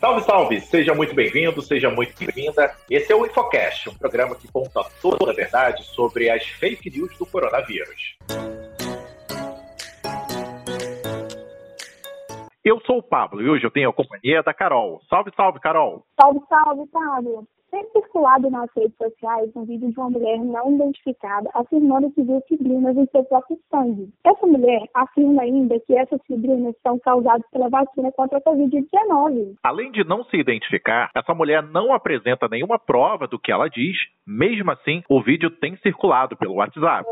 Salve, salve! Seja muito bem-vindo, seja muito bem-vinda. Esse é o Infocast, um programa que conta toda a verdade sobre as fake news do coronavírus. Eu sou o Pablo e hoje eu tenho a companhia da Carol. Salve, salve, Carol! Salve, salve, Pablo! Tem circulado nas redes sociais um vídeo de uma mulher não identificada afirmando que viu fibrinas em seu próprio sangue. Essa mulher afirma ainda que essas fibrinas são causadas pela vacina contra a Covid-19. Além de não se identificar, essa mulher não apresenta nenhuma prova do que ela diz. Mesmo assim, o vídeo tem circulado pelo WhatsApp.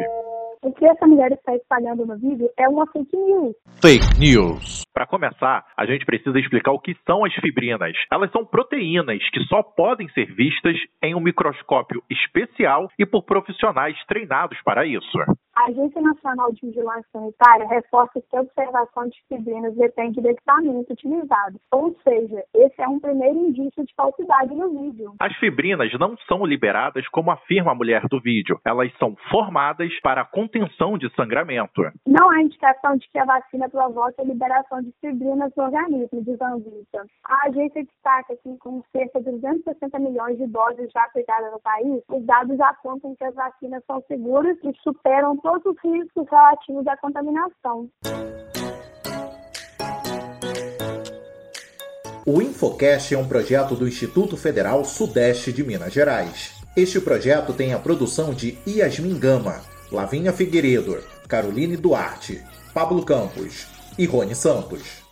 O que essa mulher está espalhando no vídeo é uma fake news. Fake news. Para começar, a gente precisa explicar o que são as fibrinas. Elas são proteínas que só podem ser vistas em um microscópio especial e por profissionais treinados para isso. A Agência Nacional de Vigilância Sanitária reforça que a observação de fibrinas depende do equipamento utilizado. Ou seja, esse é um primeiro indício de falsidade no vídeo. As fibrinas não são liberadas como afirma a mulher do vídeo. Elas são formadas para a contenção de sangramento. Não há indicação de que a vacina provoque a liberação de fibrinas no organismo, diz a Anvisa. A agência destaca que, com cerca de 260 milhões de doses já aplicadas no país, os dados apontam que as vacinas são seguras e superam todos os riscos relativos à contaminação. O Infocast é um projeto do Instituto Federal Sudeste de Minas Gerais. Este projeto tem a produção de Yasmin Gama, Lavinha Figueiredo, Caroline Duarte, Pablo Campos e Rony Santos.